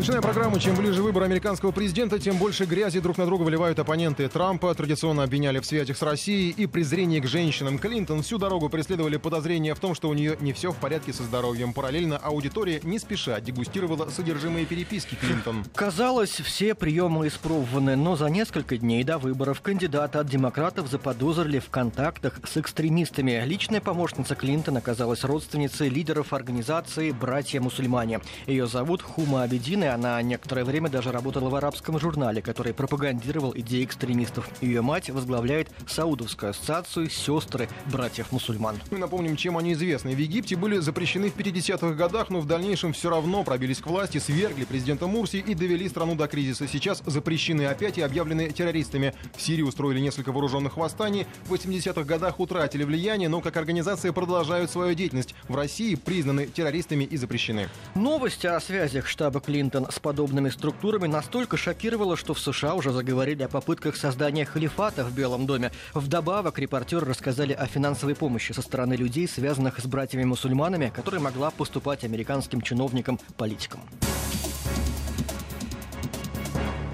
Начинаем программу. Чем ближе выбор американского президента, тем больше грязи друг на друга выливают оппоненты Трампа. Традиционно обвиняли в связях с Россией и презрении к женщинам. Клинтон всю дорогу преследовали подозрения в том, что у нее не все в порядке со здоровьем. Параллельно аудитория не спеша дегустировала содержимое переписки Клинтон. Казалось, все приемы испробованы, но за несколько дней до выборов кандидата от демократов заподозрили в контактах с экстремистами. Личная помощница Клинтон оказалась родственницей лидеров организации «Братья-мусульмане». Ее зовут Хума Абедин, и она некоторое время даже работала в арабском журнале, который пропагандировал идеи экстремистов. Ее мать возглавляет Саудовскую ассоциацию «Сестры братьев-мусульман». Мы напомним, чем они известны. В Египте были запрещены в 50-х годах, но в дальнейшем все равно пробились к власти, свергли президента Мурси и довели страну до кризиса. Сейчас запрещены опять и объявлены террористами. В Сирии устроили несколько вооруженных восстаний. В 80-х годах утратили влияние, но как организация продолжают свою деятельность. В России признаны террористами и запрещены. Новость о связях штаба Клинтон с подобными структурами настолько шокировала, что в США уже заговорили о попытках создания халифата в Белом доме. Вдобавок, репортеры рассказали о финансовой помощи со стороны людей, связанных с братьями-мусульманами, которая могла поступать американским чиновникам-политикам.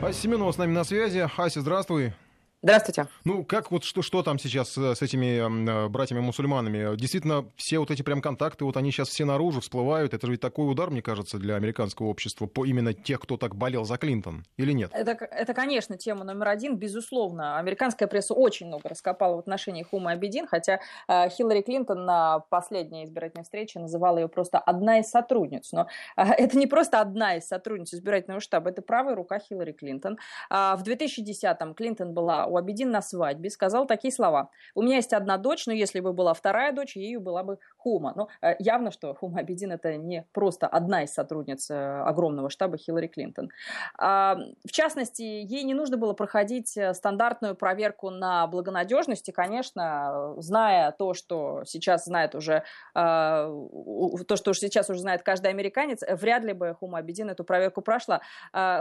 Ася Семенова с нами на связи. Ася, здравствуй. Здравствуйте. Ну, как вот что, что там сейчас с этими э, братьями-мусульманами? Действительно, все вот эти прям контакты, вот они сейчас все наружу всплывают. Это же ведь такой удар, мне кажется, для американского общества по именно тех, кто так болел за Клинтон, или нет? Это, это конечно, тема номер один, безусловно. Американская пресса очень много раскопала в отношении Хума Абедин, хотя э, Хиллари Клинтон на последней избирательной встрече называла ее просто одна из сотрудниц. Но э, это не просто одна из сотрудниц избирательного штаба, это правая рука Хиллари Клинтон. Э, в 2010-м Клинтон была у Абедин на свадьбе, сказал такие слова. «У меня есть одна дочь, но если бы была вторая дочь, ею была бы Хума». Но э, явно, что Хума Абедин это не просто одна из сотрудниц э, огромного штаба Хиллари Клинтон. А, в частности, ей не нужно было проходить э, стандартную проверку на благонадежность, и, конечно, зная то, что сейчас знает уже, то, что сейчас уже знает каждый американец, вряд ли бы Хума Абедин эту проверку прошла.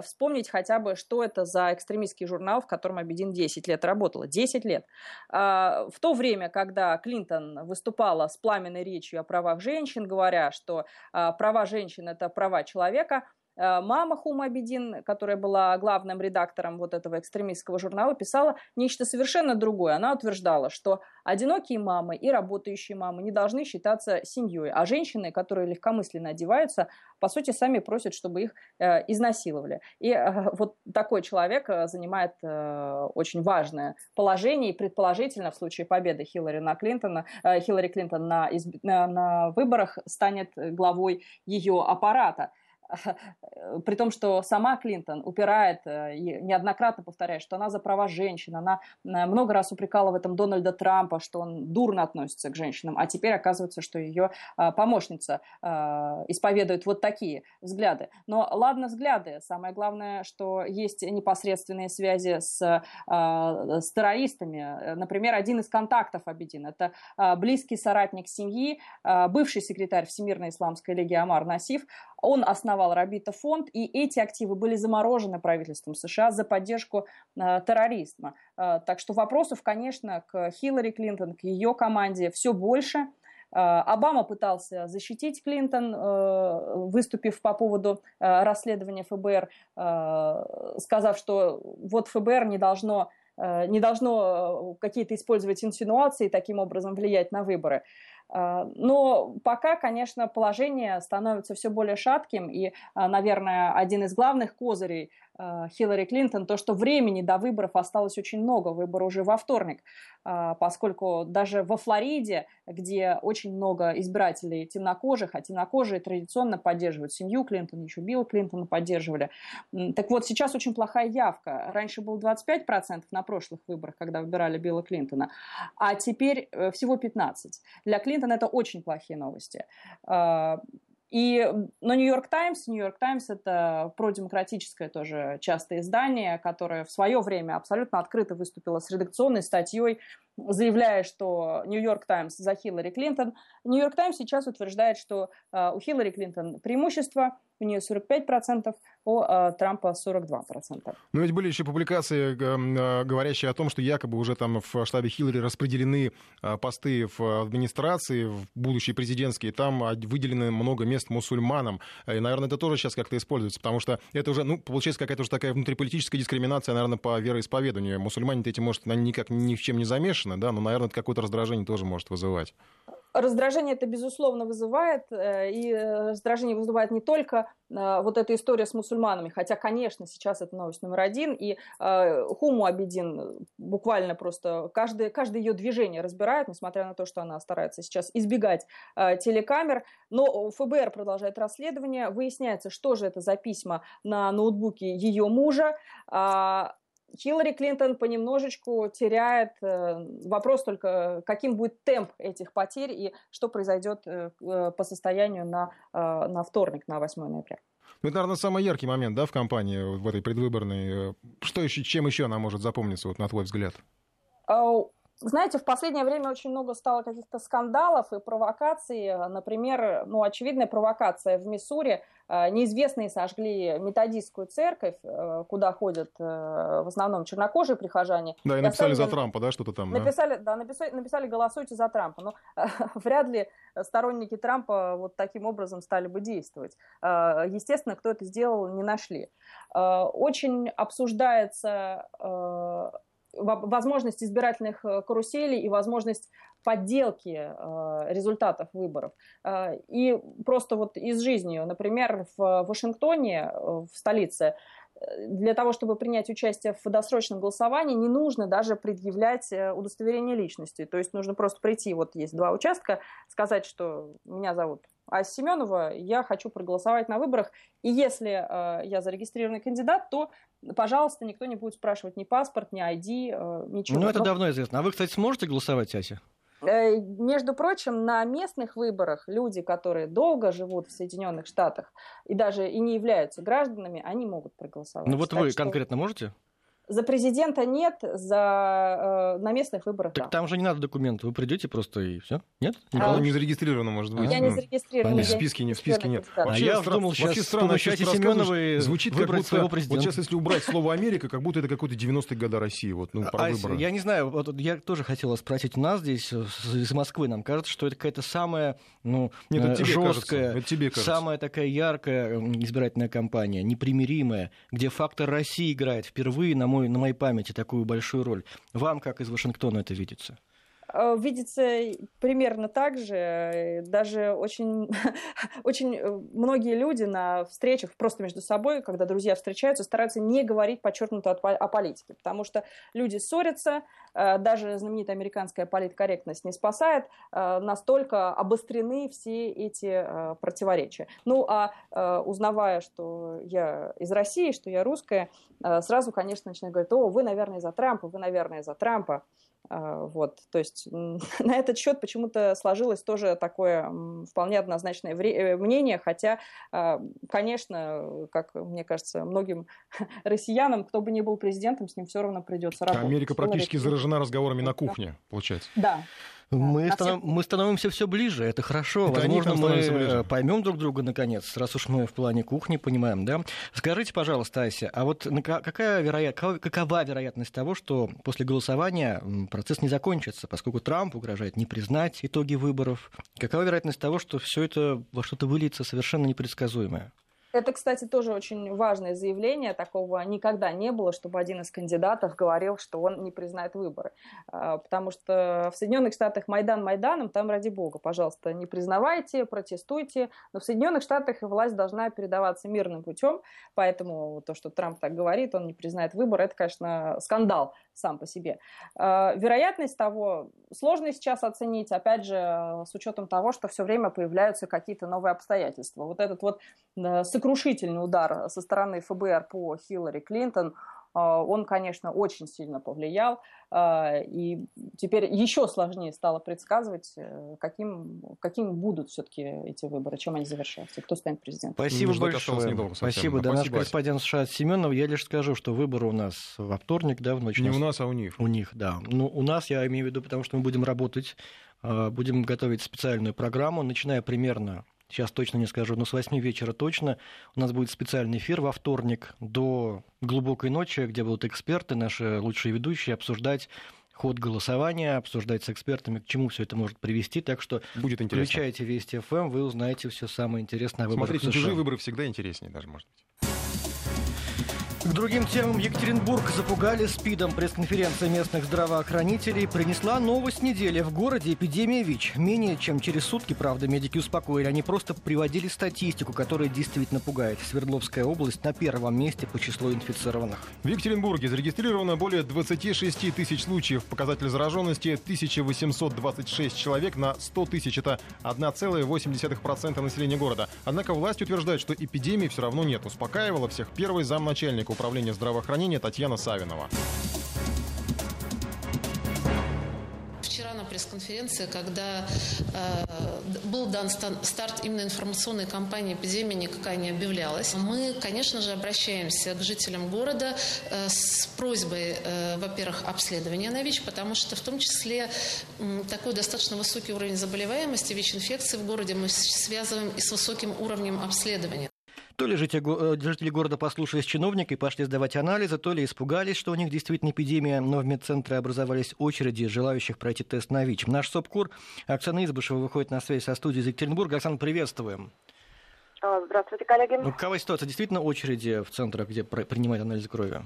Вспомнить хотя бы, что это за экстремистский журнал, в котором Абедин 10 10 лет работала, 10 лет. А, в то время, когда Клинтон выступала с пламенной речью о правах женщин, говоря, что а, права женщин – это права человека, мама Хума Абедин, которая была главным редактором вот этого экстремистского журнала, писала нечто совершенно другое. Она утверждала, что одинокие мамы и работающие мамы не должны считаться семьей, а женщины, которые легкомысленно одеваются, по сути, сами просят, чтобы их э, изнасиловали. И э, вот такой человек э, занимает э, очень важное положение, и предположительно в случае победы Хиллари, на Клинтона, э, Хиллари Клинтон на, изб... на, на выборах станет главой ее аппарата. При том, что сама Клинтон упирает э, неоднократно повторяет, что она за права женщин, она э, много раз упрекала в этом Дональда Трампа, что он дурно относится к женщинам, а теперь оказывается, что ее э, помощница исповедует вот такие взгляды. Но ладно взгляды, самое главное, что есть непосредственные связи с, с террористами. Например, один из контактов Абедин – это близкий соратник семьи, бывший секретарь Всемирной исламской лиги Амар Насиф, он основал Рабита фонд, и эти активы были заморожены правительством США за поддержку э, терроризма. Э, так что вопросов, конечно, к Хиллари Клинтон, к ее команде все больше. Э, Обама пытался защитить Клинтон, выступив по поводу расследования ФБР, сказав, что вот ФБР не должно не должно какие-то использовать инсинуации и таким образом влиять на выборы. А, но пока, конечно, положение становится все более шатким, и, а, наверное, один из главных козырей Э, Хиллари Клинтон, то, что времени до выборов осталось очень много, выборы уже во вторник, э, поскольку даже во Флориде, где очень много избирателей темнокожих, а темнокожие традиционно поддерживают семью Клинтона, еще Билла Клинтона поддерживали. Так вот, сейчас очень плохая явка. Раньше было 25% на прошлых выборах, когда выбирали Билла Клинтона, а теперь э, всего 15%. Для Клинтона это очень плохие новости. И, но Нью-Йорк Таймс, Нью-Йорк Таймс это продемократическое тоже частое издание, которое в свое время абсолютно открыто выступило с редакционной статьей заявляя, что Нью-Йорк Таймс за Хиллари Клинтон. Нью-Йорк Таймс сейчас утверждает, что э, у Хиллари Клинтон преимущество, у нее 45%, у э, Трампа 42%. Но ведь были еще публикации, э, говорящие о том, что якобы уже там в штабе Хиллари распределены э, посты в администрации, в будущие президентские, там выделено много мест мусульманам. И, наверное, это тоже сейчас как-то используется, потому что это уже, ну, получается какая-то уже такая внутриполитическая дискриминация, наверное, по вероисповеданию. Мусульмане-то эти, может, они никак ни в чем не замешаны, да, но, наверное, это какое-то раздражение тоже может вызывать. Раздражение это, безусловно, вызывает, э, и э, раздражение вызывает не только э, вот эта история с мусульманами, хотя, конечно, сейчас это новость номер один, и Хуму Абидин буквально просто каждое, каждое ее движение разбирает, несмотря на то, что она старается сейчас избегать телекамер, но ФБР продолжает расследование, выясняется, что же это за письма на ноутбуке ее мужа, а, Хиллари Клинтон понемножечку теряет. Э, вопрос только, каким будет темп этих потерь и что произойдет э, э, по состоянию на, на вторник, на 8 ноября. Ну, это, наверное, самый яркий момент, да, в кампании, в этой предвыборной. Что еще, чем еще она может запомниться, вот, на твой взгляд? Знаете, в последнее время очень много стало каких-то скандалов и провокаций. Например, ну, очевидная провокация в Миссури. Э, неизвестные сожгли методистскую церковь, э, куда ходят э, в основном чернокожие прихожане. Да, и написали и за Трампа, да, что-то там. Написали, да, да написали, написали «голосуйте за Трампа». Но вряд ли сторонники Трампа вот таким образом стали бы действовать. Естественно, кто это сделал, не нашли. Очень обсуждается возможность избирательных э, каруселей и возможность подделки э, результатов выборов. Э, и просто вот из жизни, например, в Вашингтоне, в столице, для того, чтобы принять участие в досрочном голосовании, не нужно даже предъявлять удостоверение личности. То есть нужно просто прийти, вот есть два участка, сказать, что меня зовут Ася Семенова, я хочу проголосовать на выборах. И если э, я зарегистрированный кандидат, то пожалуйста, никто не будет спрашивать ни паспорт, ни ID, э, ничего. Ну, это давно известно. А вы, кстати, сможете голосовать, Ася? Э, между прочим, на местных выборах люди, которые долго живут в Соединенных Штатах и даже и не являются гражданами, они могут проголосовать. Ну вот так вы что... конкретно можете? За президента нет, за, э, на местных выборах Так да. там же не надо документов, вы придете просто и все? Нет? Никого а, не зарегистрировано, может быть. Я не зарегистрирована. В списке, не, в списке нет. Да. Вообще, а я думал, сейчас вообще странно, сейчас Семеновой звучит как будто, своего президента. Вот сейчас, если убрать слово Америка, как будто это какой-то 90-й года России, вот, ну, про а, выборы. Я не знаю, вот я тоже хотела спросить у нас здесь, из Москвы, нам кажется, что это какая-то самая, ну, нет, это тебе жесткая, кажется. Это тебе кажется. самая такая яркая избирательная кампания, непримиримая, где фактор России играет впервые, на, мой, на моей памяти, такую большую роль. Вам, как из Вашингтона, это видится? Э, видится примерно так же. Даже очень, очень э, многие люди на встречах просто между собой, когда друзья встречаются, стараются не говорить подчеркнуто о политике, потому что люди ссорятся, э, даже знаменитая американская политкорректность не спасает, настолько обострены все эти противоречия. Ну, а узнавая, что я из России, что я русская, сразу, конечно, начинают говорить, о, вы, наверное, за Трампа, вы, наверное, за Трампа. А, вот, то есть на этот счет почему-то сложилось тоже такое вполне однозначное э, мнение, хотя, а, конечно, как мне кажется, многим россиянам, кто бы ни был президентом, с ним все равно придется работать. Америка практически заражена разговорами на кухне, получается. Да, мы, а станов... все... мы становимся все ближе, это хорошо. Это Возможно, мы э, поймем друг друга наконец, раз уж мы в плане кухни понимаем, да? Скажите, пожалуйста, Ася, а вот какая вероят... какова вероятность того, что после голосования процесс не закончится, поскольку Трамп угрожает не признать итоги выборов? Какова вероятность того, что все это во что-то выльется совершенно непредсказуемое? Это, кстати, тоже очень важное заявление. Такого никогда не было, чтобы один из кандидатов говорил, что он не признает выборы. А, потому что в Соединенных Штатах Майдан Майданом, там ради бога, пожалуйста, не признавайте, протестуйте. Но в Соединенных Штатах власть должна передаваться мирным путем. Поэтому то, что Трамп так говорит, он не признает выборы, это, конечно, скандал сам по себе. А, вероятность того сложно сейчас оценить, опять же, с учетом того, что все время появляются какие-то новые обстоятельства. Вот этот вот сокрушительный удар со стороны ФБР по Хиллари Клинтон, он, конечно, очень сильно повлиял. И теперь еще сложнее стало предсказывать, э, каким, каким будут все-таки эти выборы, чем они завершатся, кто станет президентом. Спасибо Ждать большое. Недолго Спасибо. Да, наш господин США Семенов. Я лишь скажу, что выборы у нас во вторник, да, в ночь. Не у нас, а у них. У них, да. Ну, у нас, я имею в виду, потому что мы будем работать, будем готовить специальную программу, начиная примерно сейчас точно не скажу, но с 8 вечера точно у нас будет специальный эфир во вторник до глубокой ночи, где будут эксперты, наши лучшие ведущие, обсуждать ход голосования, обсуждать с экспертами, к чему все это может привести. Так что Будет интересно. включайте Вести ФМ, вы узнаете все самое интересное о выборах Смотрите, чужие выборы всегда интереснее даже, может быть. К другим темам Екатеринбург запугали СПИДом. Пресс-конференция местных здравоохранителей принесла новость недели. В городе эпидемия ВИЧ. Менее чем через сутки, правда, медики успокоили. Они просто приводили статистику, которая действительно пугает. Свердловская область на первом месте по числу инфицированных. В Екатеринбурге зарегистрировано более 26 тысяч случаев. Показатель зараженности 1826 человек на 100 тысяч. Это 1,8% населения города. Однако власть утверждает, что эпидемии все равно нет. Успокаивала всех первый замначальник управления здравоохранения Татьяна Савинова. пресс-конференция, когда э, был дан старт именно информационной кампании эпидемии, никакая не объявлялась. Мы, конечно же, обращаемся к жителям города э, с просьбой, э, во-первых, обследования на ВИЧ, потому что в том числе э, такой достаточно высокий уровень заболеваемости ВИЧ-инфекции в городе мы связываем и с высоким уровнем обследования. То ли жители, э, жители города послушались чиновника и пошли сдавать анализы, то ли испугались, что у них действительно эпидемия, но в медцентре образовались очереди желающих пройти тест на ВИЧ. Наш СОПКУР Оксана Избышева выходит на связь со студией из Екатеринбурга. Оксана, приветствуем. Здравствуйте, коллеги. Ну, какова ситуация? Действительно очереди в центрах, где принимают анализы крови?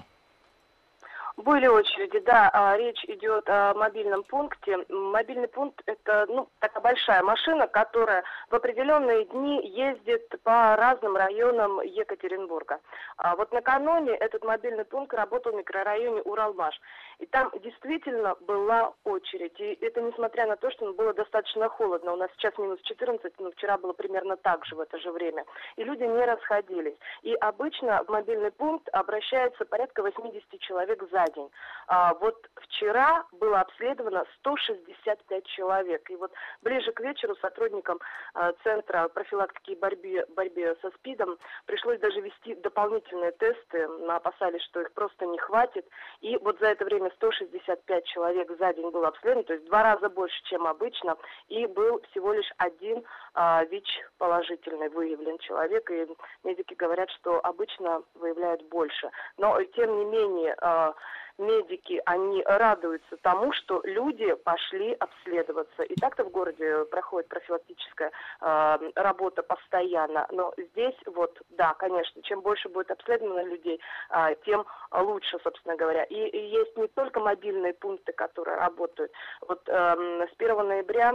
Были очереди, да. А, речь идет о мобильном пункте. Мобильный пункт – это ну, такая большая машина, которая в определенные дни ездит по разным районам Екатеринбурга. А вот накануне этот мобильный пункт работал в микрорайоне Уралмаш. И там действительно была очередь. И это несмотря на то, что было достаточно холодно. У нас сейчас минус 14, но вчера было примерно так же в это же время. И люди не расходились. И обычно в мобильный пункт обращается порядка 80 человек за день. А вот вчера было обследовано 165 человек. И вот ближе к вечеру сотрудникам а, Центра профилактики и борьбы, борьбе со СПИДом пришлось даже вести дополнительные тесты. Мы опасались, что их просто не хватит. И вот за это время 165 человек за день было обследовано, то есть два раза больше, чем обычно, и был всего лишь один а, ВИЧ положительный выявлен человек, и медики говорят, что обычно выявляют больше. Но, тем не менее, а, медики, они радуются тому, что люди пошли обследоваться. И так-то в городе проходит профилактическая э, работа постоянно. Но здесь вот, да, конечно, чем больше будет обследовано людей, э, тем лучше, собственно говоря. И, и есть не только мобильные пункты, которые работают. Вот э, с 1 ноября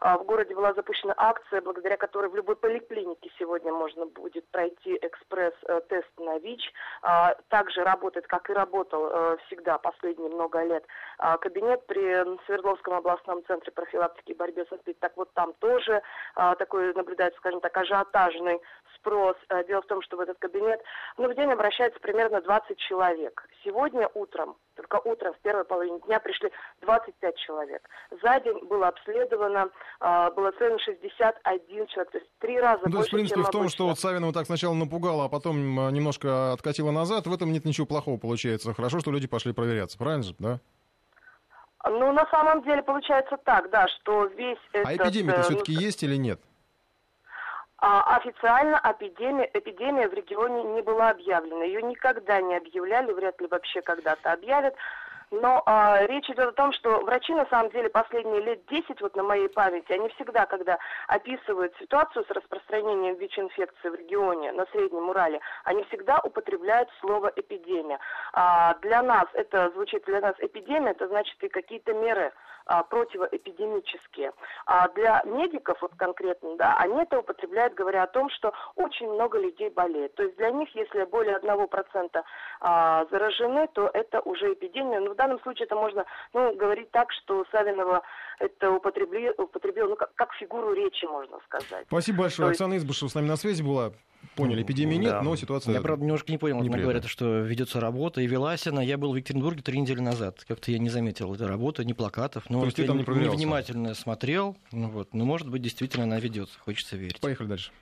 в городе была запущена акция, благодаря которой в любой поликлинике сегодня можно будет пройти экспресс-тест на ВИЧ. А, также работает, как и работал э, всегда последние много лет, а, кабинет при Свердловском областном центре профилактики и борьбы со СПИД. Так вот там тоже такой наблюдается, скажем так, ажиотажный спрос. Э, дело в том, что в этот кабинет ну, в день обращается примерно 20 человек. Сегодня утром, только утром, в первой половине дня пришли 25 человек. За день было обследовано, э, было целено 61 человек, то есть три раза ну, то есть, в принципе, в том, что вот Савинова так сначала напугала, а потом э, немножко откатила назад, в этом нет ничего плохого получается. Хорошо, что люди пошли проверяться, правильно же, да? Ну, на самом деле получается так, да, что весь а этот... А эпидемия-то все-таки ну, есть или нет? А официально эпидемия, эпидемия в регионе не была объявлена. Ее никогда не объявляли, вряд ли вообще когда-то объявят. Но а, речь идет о том, что врачи на самом деле последние лет 10, вот на моей памяти, они всегда, когда описывают ситуацию с распространением ВИЧ-инфекции в регионе, на Среднем Урале, они всегда употребляют слово эпидемия. А, для нас это звучит, для нас эпидемия, это значит и какие-то меры а, противоэпидемические. А для медиков, вот конкретно, да, они это употребляют, говоря о том, что очень много людей болеет. То есть для них, если более 1% а, заражены, то это уже эпидемия. В данном случае это можно ну, говорить так, что Савинова это употребил, употребил ну, как, как фигуру речи, можно сказать. Спасибо большое. То Оксана Избышева с нами на связи была. Поняли, эпидемии нет, да. но ситуация Я, правда, немножко не понял, когда говорят, что ведется работа, и велась она. Я был в Екатеринбурге три недели назад. Как-то я не заметил этой работы, ни плакатов. Но То есть ты там не внимательно смотрел. Ну, вот. Но, может быть, действительно она ведется. Хочется верить. Поехали дальше.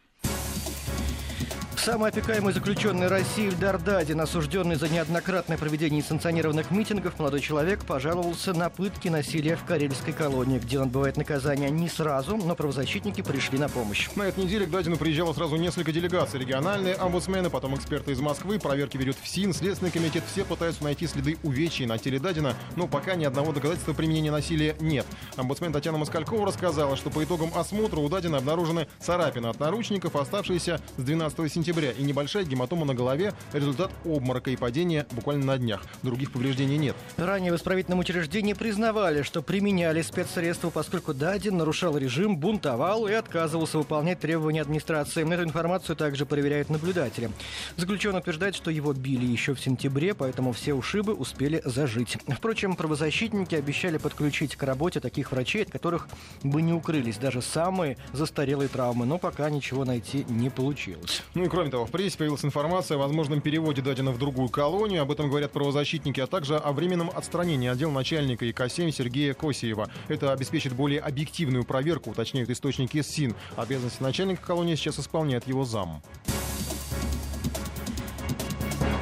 Самый опекаемый заключенный России Ильдар Дадин, осужденный за неоднократное проведение санкционированных митингов, молодой человек пожаловался на пытки насилия в карельской колонии, где он отбывает наказание не сразу, но правозащитники пришли на помощь. На этой неделе к Дадину приезжало сразу несколько делегаций. Региональные омбудсмены, потом эксперты из Москвы. Проверки ведет ФСИН, Следственный комитет. Все пытаются найти следы увечий на теле Дадина, но пока ни одного доказательства применения насилия нет. Омбудсмен Татьяна Москалькова рассказала, что по итогам осмотра у Дадина обнаружены царапины от наручников, оставшиеся с 12 сентября сентября и небольшая гематома на голове – результат обморока и падения буквально на днях. Других повреждений нет. Ранее в исправительном учреждении признавали, что применяли спецсредства, поскольку Дадин нарушал режим, бунтовал и отказывался выполнять требования администрации. Эту информацию также проверяют наблюдатели. Заключенный утверждает, что его били еще в сентябре, поэтому все ушибы успели зажить. Впрочем, правозащитники обещали подключить к работе таких врачей, от которых бы не укрылись даже самые застарелые травмы, но пока ничего найти не получилось. Ну и кроме того, в прессе появилась информация о возможном переводе Дадина в другую колонию. Об этом говорят правозащитники, а также о временном отстранении отдела начальника ИК-7 Сергея Косиева. Это обеспечит более объективную проверку, уточняют источники СИН. Обязанности начальника колонии сейчас исполняет его зам.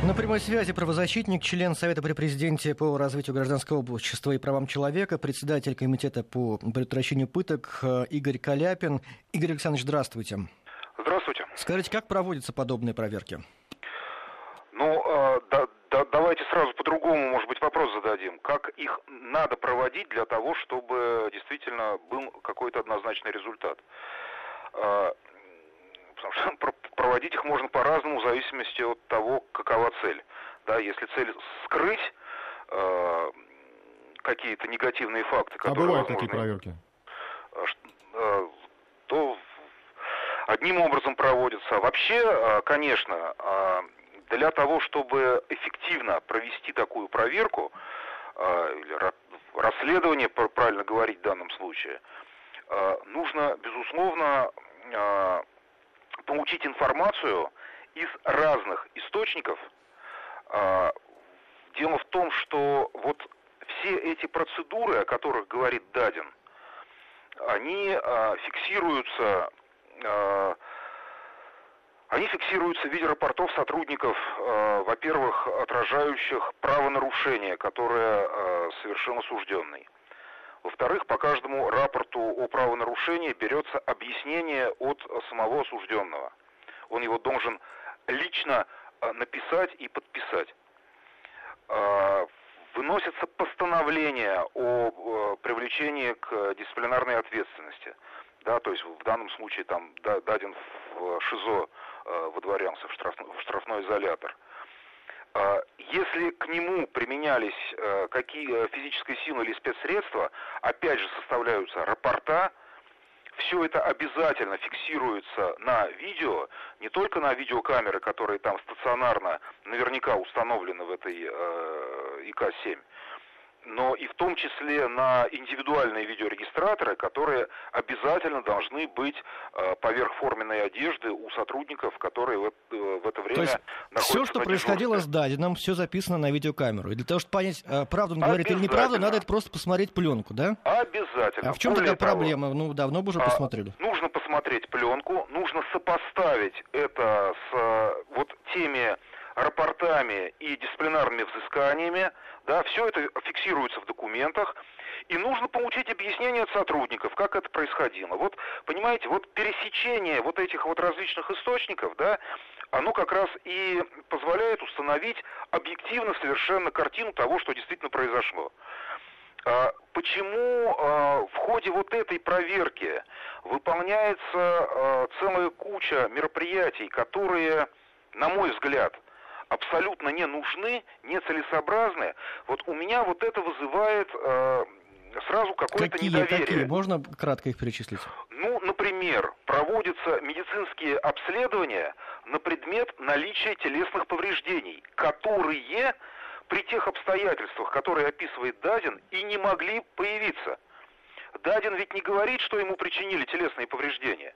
На прямой связи правозащитник, член Совета при президенте по развитию гражданского общества и правам человека, председатель комитета по предотвращению пыток э, Игорь Каляпин. Игорь Александрович, здравствуйте. Здравствуйте. Скажите, как проводятся подобные проверки? Ну, э, да, да, давайте сразу по-другому, может быть, вопрос зададим. Как их надо проводить для того, чтобы действительно был какой-то однозначный результат? Э, потому что проводить их можно по-разному в зависимости от того, какова цель. Да, если цель скрыть э, какие-то негативные факты, а которые... А бывают возможны, такие проверки? Э, то одним образом проводится. Вообще, а, конечно, а, для того, чтобы эффективно провести такую проверку, или расследование, правильно говорить в данном случае, нужно, безусловно, получить информацию из разных источников. Дело в том, что вот все эти процедуры, о которых говорит Дадин, они фиксируются Э, они фиксируются в виде рапортов сотрудников, э, во-первых, отражающих правонарушение, которое э, совершил осужденный. Во-вторых, по каждому рапорту о правонарушении берется объяснение от самого осужденного. Он его должен лично написать и подписать. Выносится постановление о привлечении к дисциплинарной ответственности – да, то есть в данном случае там даден в ШИЗО э, выдворялся в, штрафной, штрафной изолятор. Э, если к нему применялись э, какие э, физические силы или спецсредства, опять же составляются рапорта, все это обязательно фиксируется на видео, не только на видеокамеры, которые там стационарно наверняка установлены в этой э, ИК-7, но и в том числе на индивидуальные видеорегистраторы, которые обязательно должны быть э, поверх форменной одежды у сотрудников, которые в, э, в это время То есть находятся все, что происходило с Дадином, все записано на видеокамеру. И для того, чтобы понять, э, правду он говорит или неправду, надо это просто посмотреть пленку, да? Обязательно. А в чем Более тогда проблема? Ну, давно бы уже а, посмотрели. Нужно посмотреть пленку, нужно сопоставить это с вот теми рапортами и дисциплинарными взысканиями, да, все это фиксируется в документах, и нужно получить объяснение от сотрудников, как это происходило. Вот, понимаете, вот пересечение вот этих вот различных источников, да, оно как раз и позволяет установить объективно совершенно картину того, что действительно произошло. А почему а, в ходе вот этой проверки выполняется а, целая куча мероприятий, которые, на мой взгляд, абсолютно не нужны, нецелесообразны, вот у меня вот это вызывает э, сразу какое-то какие, недоверие. Какие? Можно кратко их перечислить? Ну, например, проводятся медицинские обследования на предмет наличия телесных повреждений, которые при тех обстоятельствах, которые описывает Дадин, и не могли появиться. Дадин ведь не говорит, что ему причинили телесные повреждения.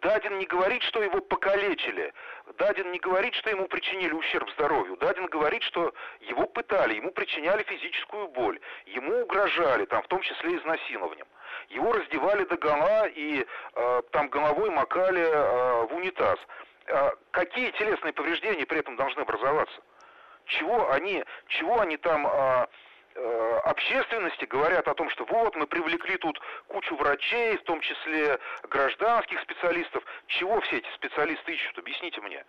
Дадин не говорит, что его покалечили. Дадин не говорит, что ему причинили ущерб здоровью. Дадин говорит, что его пытали, ему причиняли физическую боль, ему угрожали, там, в том числе изнасилованием. Его раздевали до гола и э, там головой макали э, в унитаз. Э, какие телесные повреждения при этом должны образоваться? Чего они, чего они там э, общественности говорят о том, что вот мы привлекли тут кучу врачей, в том числе гражданских специалистов. Чего все эти специалисты ищут? Объясните мне.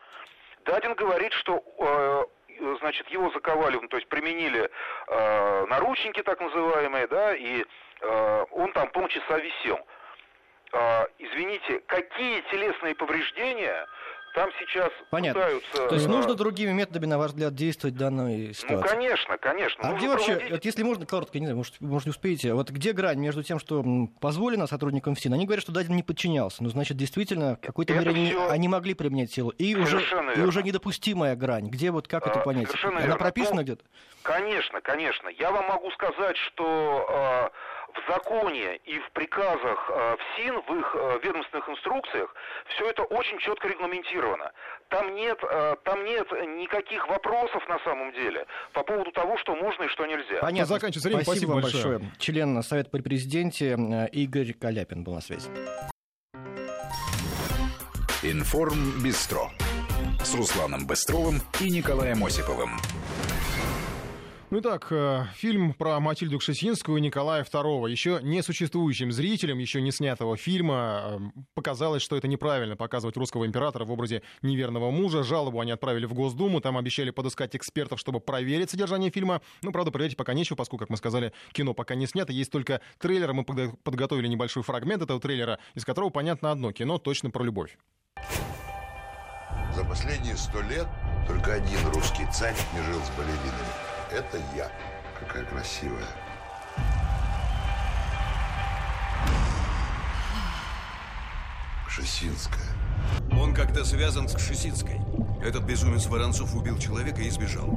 Дадин говорит, что э, значит, его заковали, ну, то есть применили э, наручники так называемые, да, и э, он там полчаса висел. Э, извините, какие телесные повреждения там сейчас Понятно. пытаются... То есть нужно другими методами, на ваш взгляд, действовать в данной ну, ситуации? Ну, конечно, конечно. А нужно где вообще, проводить... вот если можно, коротко, не знаю, может, может, не успеете, вот где грань между тем, что позволено сотрудникам ФСИН? Они говорят, что Дадин не подчинялся. Ну, значит, действительно, какой-то мере все... они могли применять силу. И уже, и уже недопустимая грань. Где вот, как а, это понять? Совершенно Она верно. прописана ну, где-то? Конечно, конечно. Я вам могу сказать, что... Э, в законе и в приказах э, в СИН, в их э, ведомственных инструкциях, все это очень четко регламентировано. Там нет, э, там нет никаких вопросов на самом деле по поводу того, что можно и что нельзя. Понятно. Заканчивается время. Спасибо, Спасибо большое. большое. Член Совета при президенте Игорь Каляпин был на связи. Информ Бистро с Русланом Быстровым и Николаем Осиповым. Ну итак, э, фильм про Матильду Кшесинскую и Николая II. Еще не существующим зрителям, еще не снятого фильма, э, показалось, что это неправильно показывать русского императора в образе неверного мужа. Жалобу они отправили в Госдуму, там обещали подыскать экспертов, чтобы проверить содержание фильма. Ну, правда, проверить пока нечего, поскольку, как мы сказали, кино пока не снято. Есть только трейлер. Мы подготовили небольшой фрагмент этого трейлера, из которого понятно одно. Кино точно про любовь. За последние сто лет только один русский царь не жил с балеринами это я. Какая красивая. Кшесинская. Он как-то связан с Кшесинской. Этот безумец Воронцов убил человека и сбежал.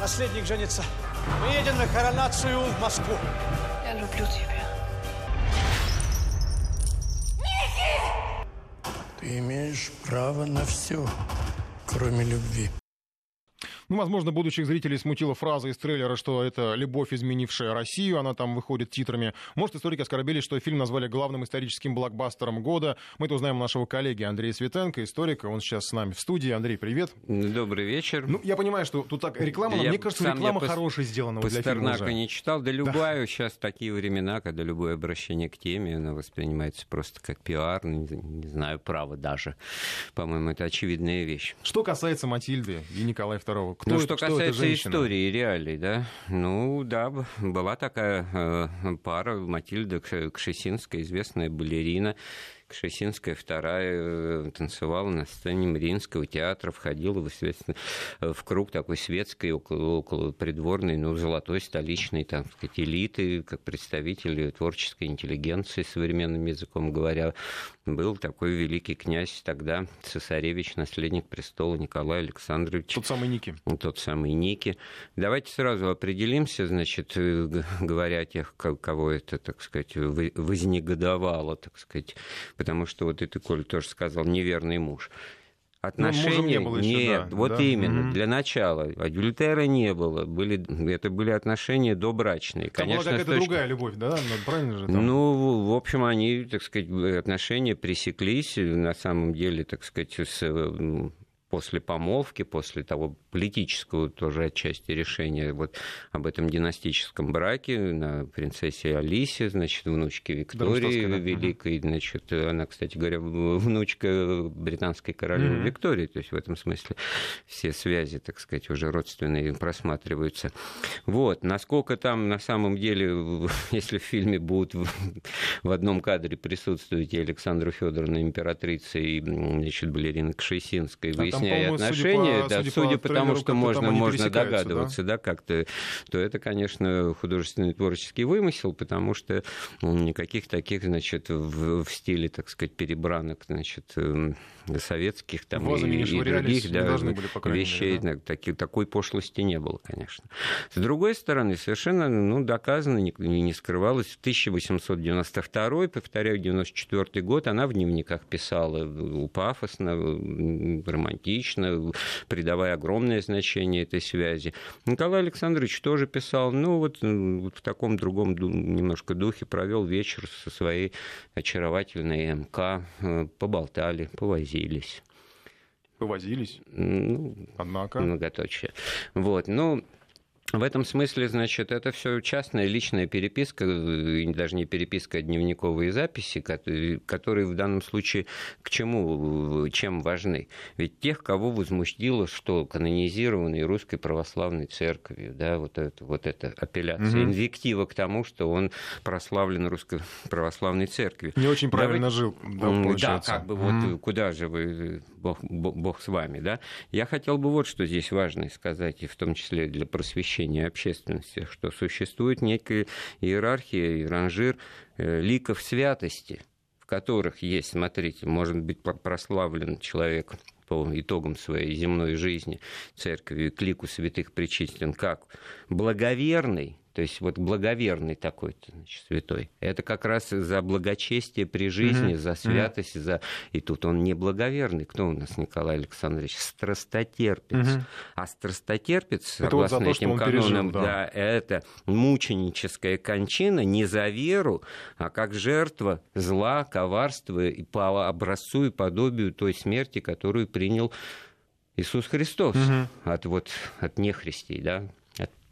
Наследник женится. Мы едем на коронацию в Москву. Я люблю тебя. Ты имеешь право на все, кроме любви. Ну, возможно, будущих зрителей смутила фраза из трейлера, что это «Любовь, изменившая Россию», она там выходит титрами. Может, историки оскорбились, что фильм назвали главным историческим блокбастером года. Мы это узнаем у нашего коллеги Андрея Светенко, историка, он сейчас с нами в студии. Андрей, привет. Добрый вечер. Ну, я понимаю, что тут так реклама, но я мне кажется, реклама я хорошая сделана для фильма уже. не читал, да любая да. сейчас такие времена, когда любое обращение к теме, оно воспринимается просто как пиар, не, не знаю, право даже. По-моему, это очевидная вещь. Что касается Матильды и Николая II, кто, ну, что кто касается истории реалий, да, ну да, была такая э, пара Матильда Кшесинская, известная балерина, Кшесинская вторая э, танцевала на сцене Мариинского театра, входила, соответственно, в круг такой светской, около, около придворной, ну, золотой столичной, там, сказать, элиты, как представители творческой интеллигенции, современным языком говоря. Был такой великий князь тогда, цесаревич, наследник престола Николай Александрович. Тот самый Ники. Тот самый Ники. Давайте сразу определимся, значит, э, говоря о тех, кого это, так сказать, вознегодовало, так сказать, потому что вот и ты, Коль, тоже сказал, неверный муж. Ну, Отношения ну, не было еще, нет, да, вот да? именно mm-hmm. для начала адюльтера не было, были это были отношения добрачные. Там Конечно, была какая-то точки... другая любовь, да, ну, правильно же? Там? Ну, в общем, они, так сказать, отношения пресеклись на самом деле, так сказать, с после помолвки, после того политического тоже отчасти решения вот об этом династическом браке на принцессе Алисе, значит, внучке Виктории да, Великой, да. значит, она, кстати говоря, внучка британской королевы mm-hmm. Виктории, то есть в этом смысле все связи, так сказать, уже родственные просматриваются. Вот, насколько там на самом деле, если в фильме будут в одном кадре присутствовать и Александра Федоровна, императрица, и, значит, балерина Кшесинская, а выясняя отношения, судя по, да, судя, судя по тому, что можно, можно догадываться, да, да как-то, то это, конечно, художественный творческий вымысел, потому что никаких таких, значит, в, в стиле, так сказать, перебранок, значит, эм, советских там, и, и других да, должны были, вещей. мере, да, таки- такой пошлости не было, конечно. С другой стороны, совершенно ну, доказано, не, не скрывалось, в 1892, повторяю, 94 год, она в дневниках писала э, пафосно, э, романтично, придавая огромное значение этой связи. Николай Александрович тоже писал, ну вот, э, в таком другом немножко духе провел вечер со своей очаровательной МК, э, поболтали, повозились. Повозились, Ну, однако. многоточие. Вот, ну, в этом смысле, значит, это все частная личная переписка, э, даже не переписка, а дневниковые записи, которые, которые в данном случае к чему, э, чем важны? Ведь тех, кого возмутило, что канонизированный русской православной церковью, да, вот это, вот эта апелляция, Мгм. инвектива к тому, что он прославлен русской православной церковью. Не очень правильно Давайте- жил, да, получается. Да, как бы вот куда же вы, бог, бог, бог с вами, да? Я хотел бы вот что здесь важно сказать, и в том числе для просвещения общественности, что существует некая иерархия ранжир э, ликов святости, в которых есть, смотрите, может быть про- прославлен человек по итогам своей земной жизни церковью, к лику святых причислен как благоверный, то есть вот благоверный такой-то значит, святой. Это как раз за благочестие при жизни, Мгм. за святость, за... И тут он не благоверный. Кто у нас, Николай Александрович? Страстотерпец. Мгм. А страстотерпец, Это вот согласно то, этим он пережил, канонам, да. да, это мученическая кончина не за веру, а как жертва зла, коварства и по образцу и подобию той смерти, которую принял Иисус Христос Мгм. от, вот, от нехристей, да,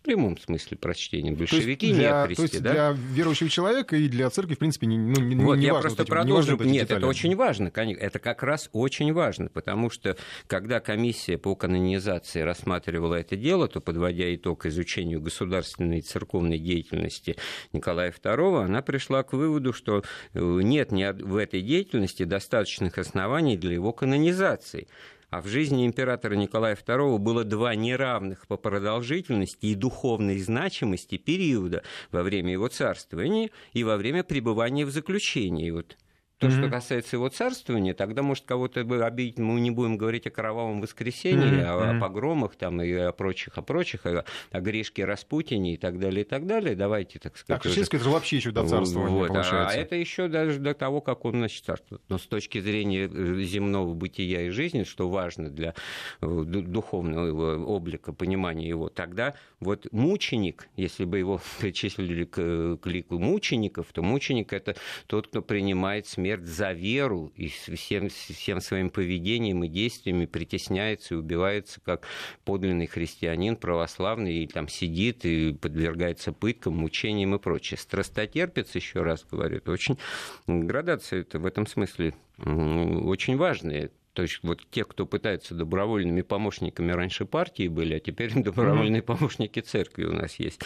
в прямом смысле прочтения. То есть, Большевики для, нехристи, то есть да? для верующего человека и для церкви, в принципе, не, ну, не, Вот, не я важно просто вот эти- не продолжу. эти Нет, это детали. очень важно, конечно. Это как раз очень важно, потому что когда комиссия по канонизации рассматривала это дело, то, подводя итог изучению государственной и церковной деятельности Николая II, она пришла к выводу, что э, нет ни в этой деятельности достаточных оснований для его канонизации. А в жизни императора Николая II было два неравных по продолжительности и духовной значимости периода во время его царствования и во время пребывания в заключении. Вот то, что Мгм. касается его царствования, тогда, может, кого-то обидеть, мы не будем говорить о кровавом воскресенье, Мгм, о, о погромах там, и о прочих, о прочих, о, о Гришке Распутине и так далее, и так далее. Давайте, так сказать... Так, Шишинский это же вообще еще до царствования, Вот, а- получается. А это еще даже до того, как он значит, царствует. Но с точки зрения э, земного бытия и жизни, что важно для э, ду- духовного его облика, понимания его, тогда вот мученик, если бы его причислили к, к лику мучеников, то мученик это тот, кто принимает смерть за веру и всем, всем своим поведением и действиями притесняется и убивается как подлинный христианин православный, и там сидит и подвергается пыткам, мучениям и прочее. Страстотерпец, еще раз говорю, это очень градация это в этом смысле очень важная. То есть вот те, кто пытаются добровольными помощниками раньше партии были, а теперь добровольные помощники церкви у нас есть.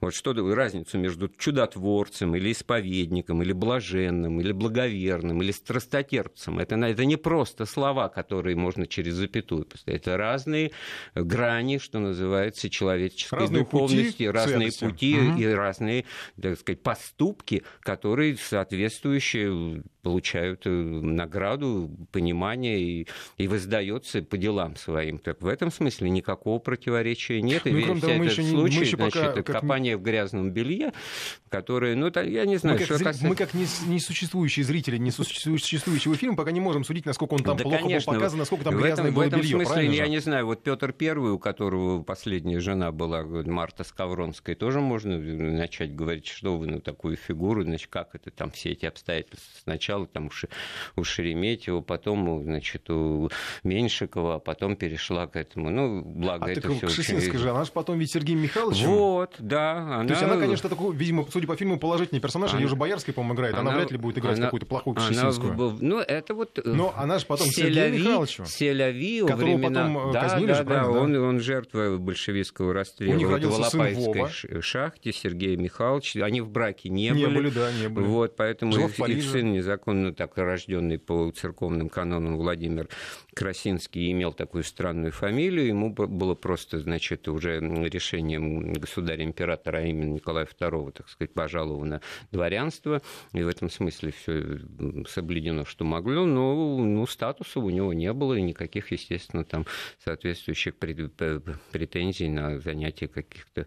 Вот что разницу между чудотворцем или исповедником, или блаженным, или благоверным, или страстотерпцем. Это, это не просто слова, которые можно через запятую поставить. Это разные грани, что называется, человеческой Разные духовности, пути разные святости. пути Мгм. и разные, так сказать, поступки, которые соответствующие получают э, награду, понимание и, и воздается по делам своим. Так в этом смысле никакого противоречия нет. И Ну, весь кроме того, мы еще не- мы случай, еще пока значит, как- копание в грязном белье, которое, ну, так, я не знаю, мы, как, что зри- касается- мы как не- несуществующие зрители несуществующего фильма пока не можем судить, насколько он там да, плохо конечно, был показан, насколько там в грязное этом, было в этом белье. смысле, правильно я не знаю, вот Петр Первый, у которого последняя жена была Марта Скавронская, тоже можно начать говорить, что вы на такую фигуру, значит, как это там все эти обстоятельства. Сначала там у Шереметьева, потом, значит, у Меньшикова, а потом перешла к этому. Ну, благо А это так все Кшесинская же, она же потом ведь Сергей Михайлович. Вот, да. Она... То есть она, конечно, такой, видимо, судя по фильму, положительный персонаж, Она- ее же Боярская, по-моему, играет. Она, она- вряд ли будет играть она- какую-то плохую она Кшесинскую. в- Ну, это вот... э, Но она же потом Сергею Селяви, Михайловичу. Селяви которого времена... потом, э, да, казнили да, же, да, да? он, он жертва большевистского расстрела У них вот в ш- шахте Сергей Михайлович. Они в браке не, Не были. были, да, не были. Вот, поэтому их, их сын, незаконно так рожденный по церковным канонам Владимир Владимир Красинский имел такую странную фамилию, ему было просто, значит, уже решением государя-императора, а именно Николая II, так сказать, пожаловано дворянство, и в этом смысле все соблюдено, что могло, но ну, статуса у него не было, и никаких, естественно, там соответствующих претензий на занятие каких-то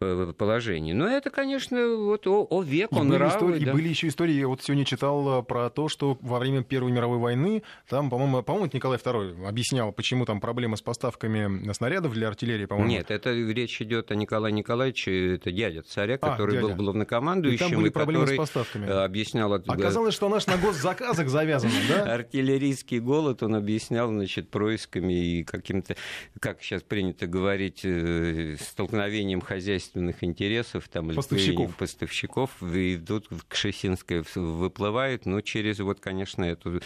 э, положений. Но это, конечно, вот о, о век, он были, истории, да. были еще истории, я вот сегодня читал э, про то, что во время Первой мировой войны, там, по-моему, по-моему, Николай II объяснял, почему там проблемы с поставками снарядов для артиллерии, по-моему. Нет, это речь идет о Николае Николаевиче, это дядя царя, а, который а, дядя. был главнокомандующим, и, там были проблемы с поставками. объяснял... Оказалось, что наш на госзаказах завязан, да? Артиллерийский голод он объяснял, значит, происками и каким-то, как сейчас принято говорить, э, столкновением хозяйственных интересов, там, поставщиков. поставщиков, и тут Кшесинская выплывает, но через вот, конечно, эту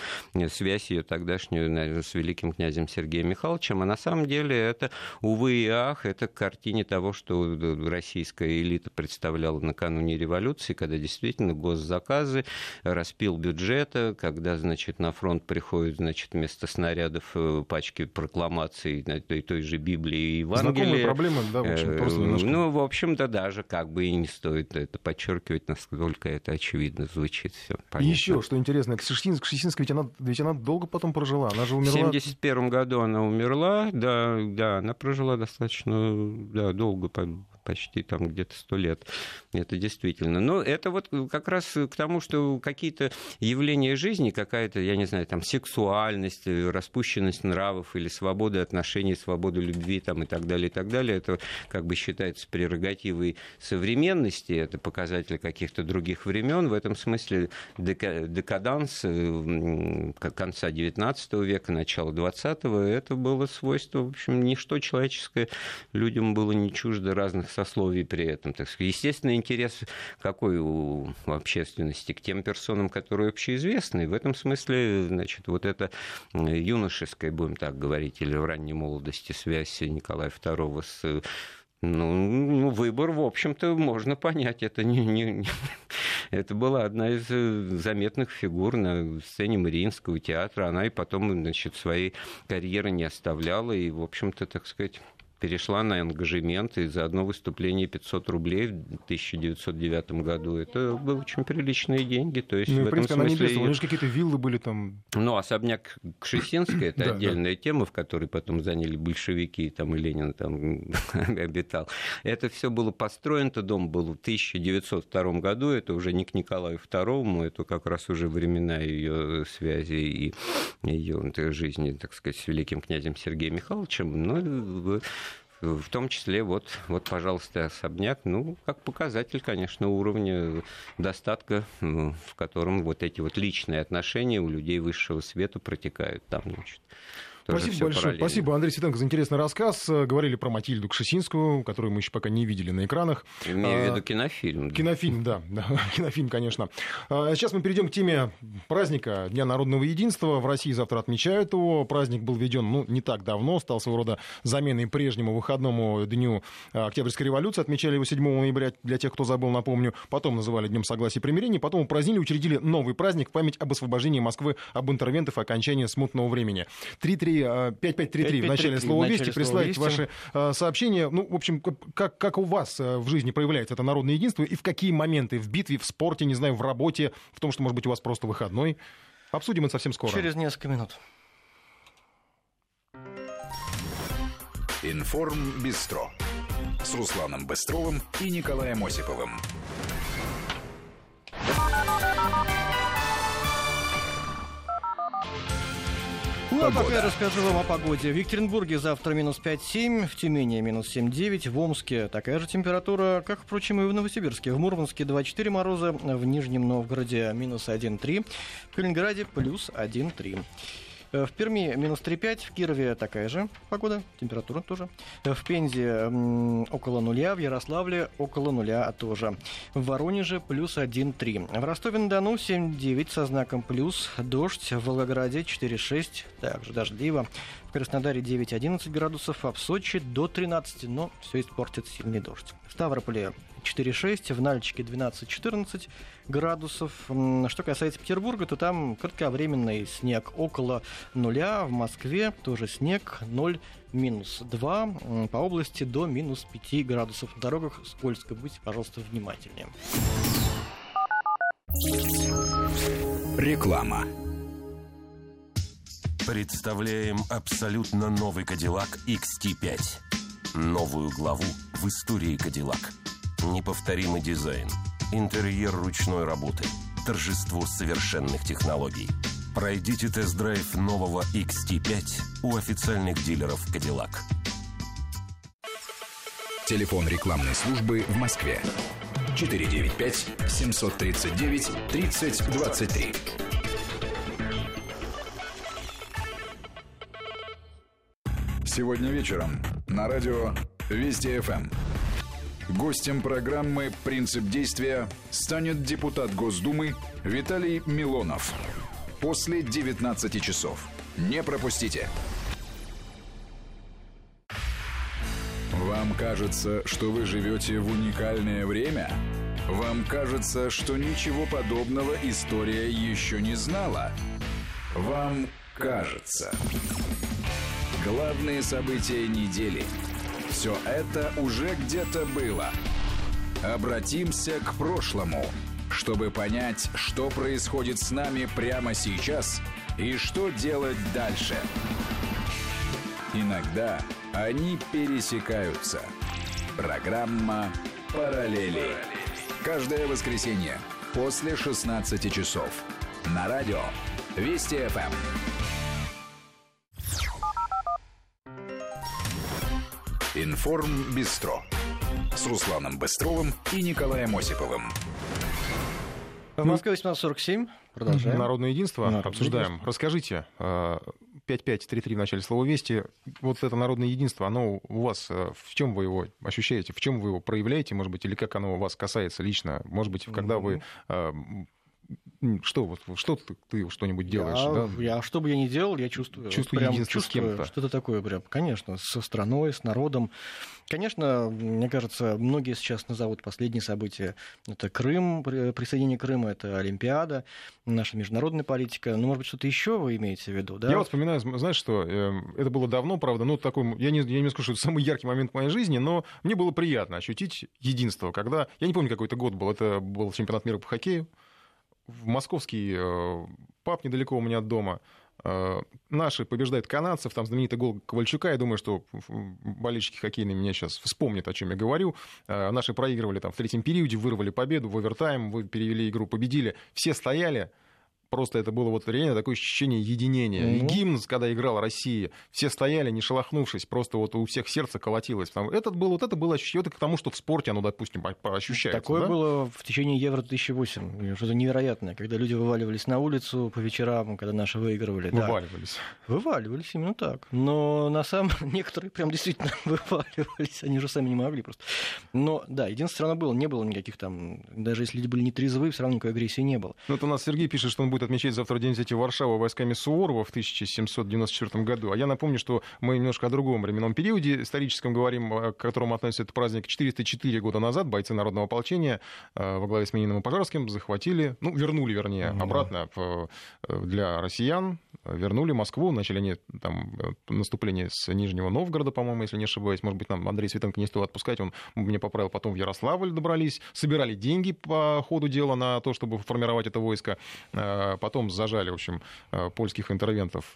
связь ее тогдашнюю, наверное, с великим князем Сергеем Михайловичем, а на самом деле это, увы и ах, это к картине того, что российская элита представляла накануне революции, когда действительно госзаказы, распил бюджета, когда, значит, на фронт приходят, значит, вместо снарядов э, пачки прокламаций той, той же Библии и Евангелия. Знакомые проблемы, да, в общем, просто э, немножко. Ну, в общем-то, даже как бы и не стоит это подчеркивать, насколько это очевидно звучит. Все. Еще, что интересно, Кшесинская, ведь она, ведь она долго потом прожила, она же умерла... В 71 году она умерла, да, да, она прожила достаточно да, долго, почти там где-то сто лет. Это действительно. Но это вот как раз к тому, что какие-то явления жизни, какая-то, я не знаю, там сексуальность, распущенность нравов или свобода отношений, свобода любви там, и так далее, и так далее, это как бы считается прерогативой современности, это показатель каких-то других времен. В этом смысле декаданс э, конца XIX века, начала XX, это было свойство, в общем, ничто человеческое людям было не чуждо разных сословий при этом. Так сказать. Естественно, интерес какой у общественности к тем персонам, которые общеизвестны. В этом смысле, значит, вот эта юношеская, будем так говорить, или в ранней молодости связь Николая II с ну, ну, выбор, в общем-то, можно понять. Это, не, не, не, это была одна из э, заметных фигур на сцене Мариинского театра. Она и потом, значит, своей карьеры не оставляла. И, в общем-то, так сказать, перешла на ангажемент, и за одно выступление 500 рублей в 1909 году. Это были очень приличные деньги. То есть, ну, в, в принципе, этом смысле... она не У же какие-то виллы были там. Ну, особняк Кшесинская, это отдельная тема, в которой потом заняли большевики, там и Ленин там обитал. Это все было построено, это дом был в 1902 году, это уже не к Николаю II, это как раз уже времена ее связи и ее жизни, так сказать, с великим князем Сергеем Михайловичем. Но в том числе вот, вот, пожалуйста, особняк, ну, как показатель, конечно, уровня достатка, в котором вот эти вот личные отношения у людей высшего света протекают там, значит. Спасибо большое. Параллельно. Спасибо, Андрей Светенко, за интересный рассказ. Говорили про Матильду Кшесинскую, которую мы еще пока не видели на экранах. Имею в виду а, кинофильм. Да. Кинофильм, да. Кинофильм, конечно. А, сейчас мы перейдем к теме праздника Дня народного единства. В России завтра отмечают его. Праздник был введен ну, не так давно, стал своего рода заменой прежнему выходному дню а, Октябрьской революции. Отмечали его 7 ноября, для тех, кто забыл, напомню. Потом называли Днем согласия и примирения. Потом упразднили, учредили новый праздник в память об освобождении Москвы об интервентов и окончании смутного времени. 3-3 5533 в начале слова «Вести», присылайте ваши э, сообщения. Ну, в общем, как, как у вас э, в жизни проявляется это народное единство и в какие моменты в битве, в спорте, не знаю, в работе, в том, что, может быть, у вас просто выходной. Обсудим это совсем скоро. Через несколько минут. Информ Бистро с Русланом Быстровым и Николаем Осиповым. Ну, а пока я расскажу вам о погоде. В Екатеринбурге завтра минус 5-7, в Тюмени минус 7-9, в Омске такая же температура, как, впрочем, и в Новосибирске. В Мурманске 2-4 мороза, в Нижнем Новгороде минус 1-3, в Калининграде плюс 1-3. Э, в Перми минус 3,5, в Кирове такая же погода, температура тоже. Э, в Пензе около нуля, в Ярославле около нуля тоже. В Воронеже плюс 1,3. В Ростове-на-Дону 7,9 со знаком плюс, дождь. В Волгограде 4,6, также дождливо. В Краснодаре 9-11 градусов, а в Сочи до 13, но все испортит сильный дождь. В Ставрополе 4,6, в Нальчике 12-14 градусов. Что касается Петербурга, то там кратковременный снег около нуля. В Москве тоже снег 0 минус 2, по области до минус 5 градусов. На дорогах скользко, будьте, пожалуйста, внимательнее. Реклама. Представляем абсолютно новый Cadillac XT5. Новую главу в истории Cadillac. Неповторимый дизайн, интерьер ручной работы, торжество совершенных технологий. Пройдите тест-драйв нового XT5 у официальных дилеров Cadillac. Телефон рекламной службы в Москве. 495-739-3023. Сегодня вечером на радио Вести ФМ. Гостем программы «Принцип действия» станет депутат Госдумы Виталий Милонов. После 19 часов. Не пропустите. Вам кажется, что вы живете в уникальное время? Вам кажется, что ничего подобного история еще не знала? Вам кажется. Главные события недели. Все это уже где-то было. Обратимся к прошлому, чтобы понять, что происходит с нами прямо сейчас и что делать дальше. Иногда они пересекаются. Программа «Параллели». Каждое воскресенье после 16 часов. На радио Вести ФМ. Информ Бистро с Русланом Быстровым и Николаем Осиповым. В Москве 18.47. Продолжаем. Народное единство Народное обсуждаем. единство. Расскажите, э, 5533 в начале слова «Вести». Вот это народное единство, оно у вас, э, в чем вы его ощущаете, в чем вы его проявляете, может быть, или как оно вас касается лично? Может быть, когда вы... Что, вот, что ты, ты что-нибудь делаешь? Я, да? я, что бы я ни делал, я чувствую, Чувствую прям единство с чувствую кем-то. что-то такое прям, конечно, со страной, с народом. Конечно, мне кажется, многие сейчас назовут последние события. Это Крым, при- присоединение Крыма, это Олимпиада, наша международная политика. Ну, может быть, что-то еще вы имеете в виду, да? Я вот вспоминаю, знаешь что, э, это было давно, правда, ну, такой, я не, я не скажу, что это самый яркий момент в моей жизни, но мне было приятно ощутить единство, когда, я не помню, какой это год был, это был чемпионат мира по хоккею, в московский э, паб недалеко у меня от дома, Э, Наши побеждают канадцев, там знаменитый гол Ковальчука. Я думаю, что болельщики хоккейные меня сейчас вспомнят, о чем я говорю. Э, Наши проигрывали там в третьем периоде, вырвали победу в овертайм, вы перевели игру, победили. Все стояли, Просто это было вот реально такое ощущение единения. И Ну. гимн, когда играла Россия, все стояли, не шелохнувшись, просто вот у всех сердце колотилось. Потому- Этот был, вот это было ощущение, это к тому, что в спорте оно, допустим, ощущается. Такое да? было в течение Евро-2008. Что-то невероятное, когда люди вываливались на улицу по вечерам, когда наши выигрывали. да. Вываливались. Вываливались именно так. Но на самом некоторые прям действительно вываливались. Они же сами не могли просто. Но да, единственное, все равно было, не было никаких там, даже если люди были не трезвы, все равно никакой агрессии не было. Ну, вот у нас Сергей пишет, что он будет отмечать завтра День взятия Варшавы войсками Суворова в 1794 году. А я напомню, что мы немножко о другом временном периоде историческом говорим, к которому относится этот праздник. 404 года назад бойцы Народного ополчения э, во главе с Мининым и Пожарским захватили, ну, вернули, вернее, обратно э, для россиян, вернули Москву, начали они там э, наступление с Нижнего Новгорода, по-моему, если не ошибаюсь. Может быть, нам Андрей Светенко не стоило отпускать, он мне поправил, потом в Ярославль добрались, собирали деньги по ходу дела на то, чтобы формировать это войско. Э, Потом зажали, в общем, э, польских интервентов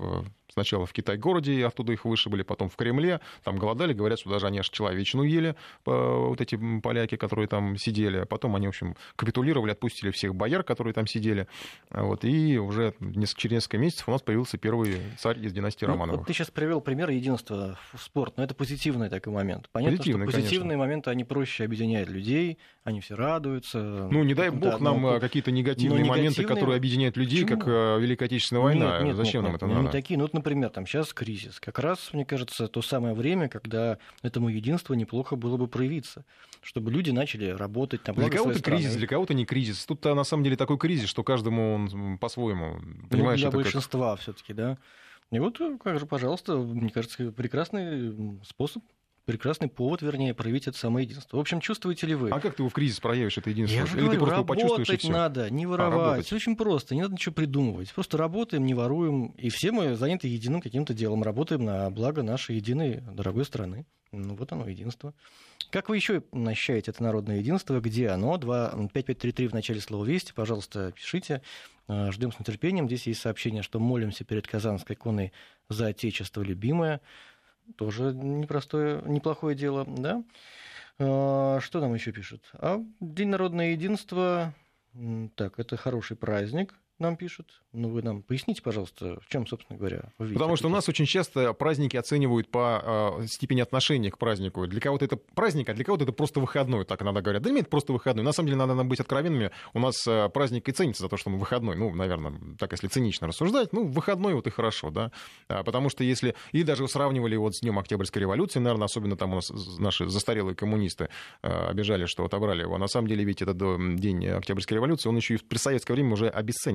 сначала в Китай-городе, и оттуда их вышибали, потом в Кремле. Там голодали, говорят, что даже они аж человечину ели, вот эти поляки, которые там сидели. Потом они, в общем, капитулировали, отпустили всех бояр, которые там сидели. Вот, и уже через несколько месяцев у нас появился первый царь из династии Ну, Романовых. вот ты сейчас привел пример единства в спорт, но это позитивный такой момент. Понятно, Позитивный, что позитивные конечно. моменты, они проще объединяют людей, они все радуются. Ну, не дай бог нам э, какие-то негативные моменты, негативные- которые объединяют людей, Почему? как э, Великая Отечественная война. Нет, нет, Зачем нет, нам нет, это не надо? такие. Ну, вот, например, там сейчас кризис. Как раз, мне кажется, то самое время, когда этому единству неплохо было бы проявиться, чтобы люди начали работать на Для кого-то кризис, для кого-то не кризис. Тут на самом деле такой кризис, что каждому он по-своему. Ну, Понимаешь, для это как- большинства все-таки, да. И вот, э, как же, пожалуйста, мне кажется, прекрасный способ прекрасный повод, вернее, проявить это самое единство. В общем, чувствуете ли вы? А как ты его в кризис проявишь, это единство? Я же Или говорю, ты просто его почувствуешь и все? надо, не А, воровать. Все очень просто, не надо ничего придумывать. Просто работаем, не воруем, и все мы заняты единым каким-то делом. Работаем на благо нашей единой дорогой страны. Ну, вот оно, единство. Как вы еще ощущаете это народное единство? Где оно? 2, 5533 в начале слова «Вести». Пожалуйста, пишите. А, Ждем с нетерпением. Здесь есть сообщение, что молимся перед Казанской иконой за Отечество любимое. Тоже непростое, неплохое дело, да? А, Что нам еще пишут? А День народного единства. Так, это хороший праздник, нам пишут. Ну, вы нам поясните, пожалуйста, в чем, собственно говоря, вы видите Потому что у нас очень часто праздники оценивают по э, степени отношения к празднику. Для кого-то это праздник, а для кого-то это просто выходной, так иногда говорят. Да нет, просто выходной. На самом деле, надо нам быть откровенными. У нас э, праздник и ценится за то, что мы выходной. Ну, наверное, так если цинично рассуждать, ну, выходной вот и хорошо, да. А, Потому что если... И даже сравнивали вот с Днем Октябрьской революции, наверное, особенно там у нас наши застарелые коммунисты э, обижали, что отобрали его. А на самом деле ведь этот День Октябрьской революции, он еще и при советское время уже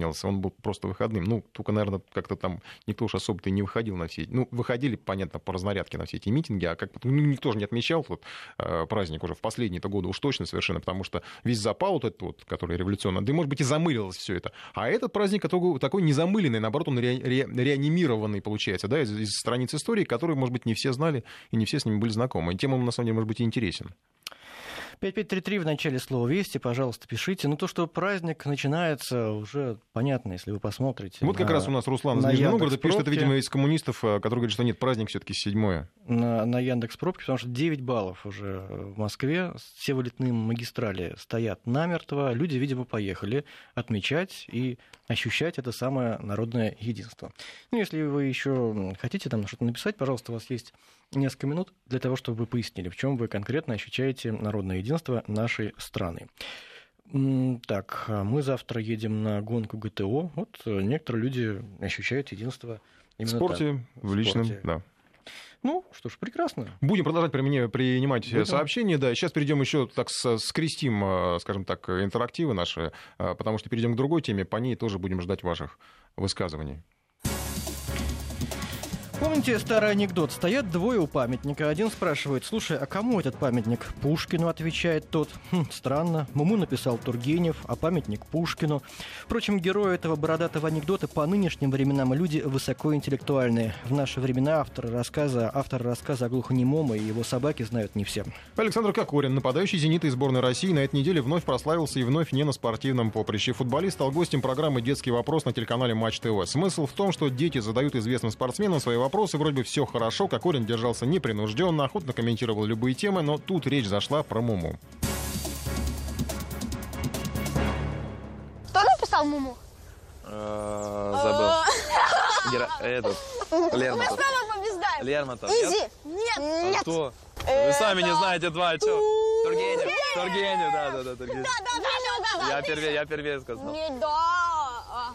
обесценился. Он был просто выходным. Ну, только, наверное, как-то там никто уж особо-то и не выходил на все эти... Ну, выходили, понятно, по разнарядке на все эти митинги, а как ну, никто же не отмечал вот, э, праздник уже в последние-то годы уж точно совершенно, потому что весь запал вот этот вот, который революционный, да и, может быть, и замылилось все это. А этот праздник такой, такой незамыленный, наоборот, он ре- ре- реанимированный, получается, да, из, из страниц истории, которые, может быть, не все знали и не все с ними были знакомы. И тем он, на самом деле, может быть, и интересен. 5533 в начале слова «Вести», пожалуйста, пишите. Ну, то, что праздник начинается, уже понятно, если вы посмотрите. Вот как на- раз у нас Руслан из Нижнего Новгорода пишет, это, видимо, из коммунистов, э, который говорит, что нет, праздник все-таки седьмое. на, на Яндекс пробке, потому что 9 баллов уже в Москве. Все вылетные магистрали стоят намертво. Люди, видимо, поехали отмечать и ощущать это самое народное единство. Ну, если вы еще хотите там что-то написать, пожалуйста, у вас есть несколько минут для того, чтобы вы пояснили, в чем вы конкретно ощущаете народное единство нашей страны. Так, а мы завтра едем на гонку ГТО. Вот э, некоторые люди ощущают единство В именно спорте, так. в личном, спорте. да. Ну, что ж, прекрасно. Будем продолжать при мне принимать Будем. сообщения. Да, сейчас перейдем еще так скрестим, э, скажем так, интерактивы наши, э, потому что перейдем к другой теме. По ней тоже будем ждать ваших высказываний. Помните старый анекдот? Стоят двое у памятника. Один спрашивает, слушай, а кому этот памятник? Пушкину, отвечает тот. Хм, странно. Муму написал Тургенев, а памятник Пушкину. Впрочем, герои этого бородатого анекдота по нынешним временам люди высокоинтеллектуальные. В наши времена авторы рассказа, автор рассказа о глухонемом и его собаке знают не все. Александр Кокорин, нападающий «Зенита» из сборной России, на этой неделе вновь прославился и вновь не на спортивном поприще. Футболист стал гостем программы «Детский вопрос» на телеканале Матч ТВ. Смысл в том, что дети задают известным спортсменам свои вопросы, вроде бы все хорошо, Кокорин держался непринужденно, охотно комментировал любые темы, но тут речь зашла про Муму. Кто написал Муму? Забыл. Гера- Этот. Мы Лермонтов. снова побеждаем. Лермонтов, Изи. нет? Нет. А кто? Вы сами не знаете два, что? Тургенев. Тургенев, да, да, да, Да, Тургенев. да, да, да, да. Я первее, я первее сказал. Не, да.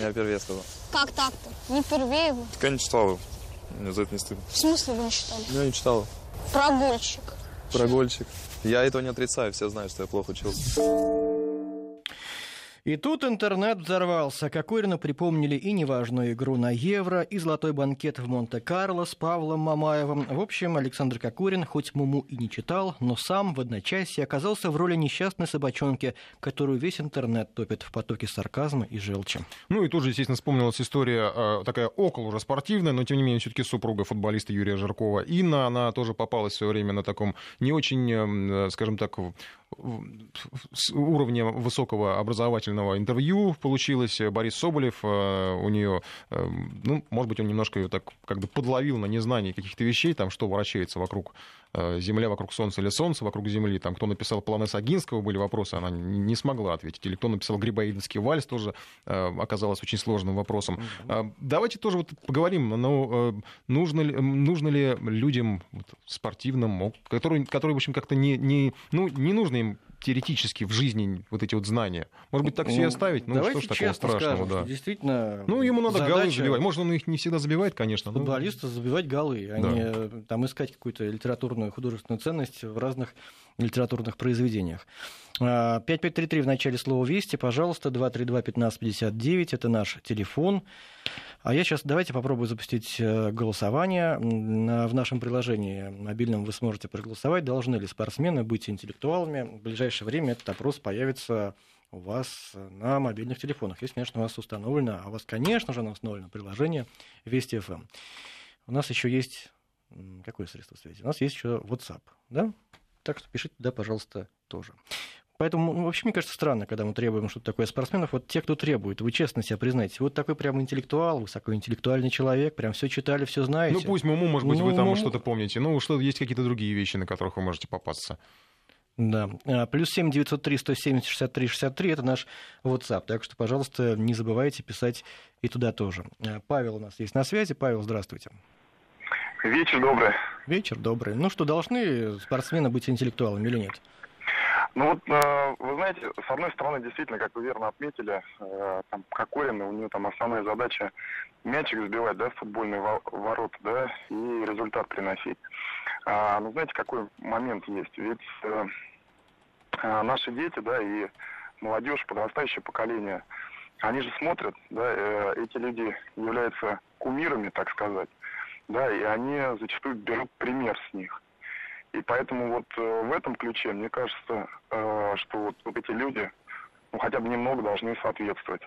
Я первее сказал. Как так-то? Не впервые вы. Так я не читал его. Мне за это не стыдно. В смысле вы не читали? Я не читал. Прогульщик. Прогульщик. Я этого не отрицаю, все знают, что я плохо учился. И тут интернет взорвался. Кокорину припомнили и неважную игру на Евро, и золотой банкет в Монте-Карло с Павлом Мамаевым. В общем, Александр Кокорин, хоть Муму и не читал, но сам в одночасье оказался в роли несчастной собачонки, которую весь интернет топит в потоке сарказма и желчи. Ну и тут же, естественно, вспомнилась история э, такая около уже спортивная, но тем не менее все-таки супруга футболиста Юрия Жиркова. Инна, она тоже попалась в свое время на таком не очень, э, скажем так, с уровня высокого образовательного интервью получилось. Борис Соболев, э, у нее, э, ну, может быть, он немножко ее так как бы подловил на незнании каких-то вещей, там, что вращается вокруг Земля вокруг Солнца или Солнце вокруг Земли. Там, кто написал Полонез Агинского, были вопросы, она не смогла ответить. Или кто написал Грибоедовский вальс, тоже э, оказалось очень сложным вопросом. А, Давайте тоже вот поговорим, ну, э, нужно ли, нужно ли людям вот, спортивным, которые, которые, в общем, как-то не, не, ну, не нужно им теоретически в жизни вот эти вот знания. Может быть, так все и Ну, оставить? Ну, что ж такого страшного, скажем, да. действительно Ну, ему надо голы задача забивать. Может, он их не всегда забивает, конечно. но- Футболиста забивать голы, а Да. не э, там искать какую-то литературную художественную ценность в разных литературных произведениях. 5533 в начале слова «Вести», пожалуйста, 232-1559, это наш телефон. А я сейчас давайте попробую запустить э, голосование. В нашем приложении мобильном вы сможете проголосовать, должны ли спортсмены быть интеллектуалами. В ближайшее время этот опрос появится у вас на мобильных телефонах. Если, конечно, у вас установлено, а у вас, конечно же, установлено приложение Вести ФМ. У нас еще есть... Какое средство связи? У нас есть еще WhatsApp, да? Так что пишите туда, пожалуйста, тоже. Поэтому, ну, вообще, мне кажется, странно, когда мы требуем что-то такое спортсменов. Вот те, кто требует, вы честно себя признаете, вот такой прям интеллектуал, высокоинтеллектуальный человек, прям все читали, все знаете. Ну, пусть Муму, может быть, ну, вы там Муму... что-то помните. Ну, что есть какие-то другие вещи, на которых вы можете попасться. Да. А, плюс 7 903 170 63 63 это наш WhatsApp. Так что, пожалуйста, не забывайте писать и туда тоже. А, Павел у нас есть на связи. Павел, здравствуйте. Вечер добрый. Вечер добрый. Ну что, должны спортсмены быть интеллектуалами или нет? Ну вот, э, вы знаете, с одной стороны, действительно, как вы верно отметили, э, там, Кокорин, у него там основная задача мячик сбивать, да, в футбольные ворота, да, и результат приносить. А, ну, знаете, какой момент есть? Ведь э, наши дети, да, и молодежь, подрастающее поколение, они же смотрят, да, эти люди являются кумирами, так сказать, да, и они зачастую берут пример с них. И поэтому вот э, в этом ключе, мне кажется, э, что вот, эти люди ну, хотя бы немного должны соответствовать.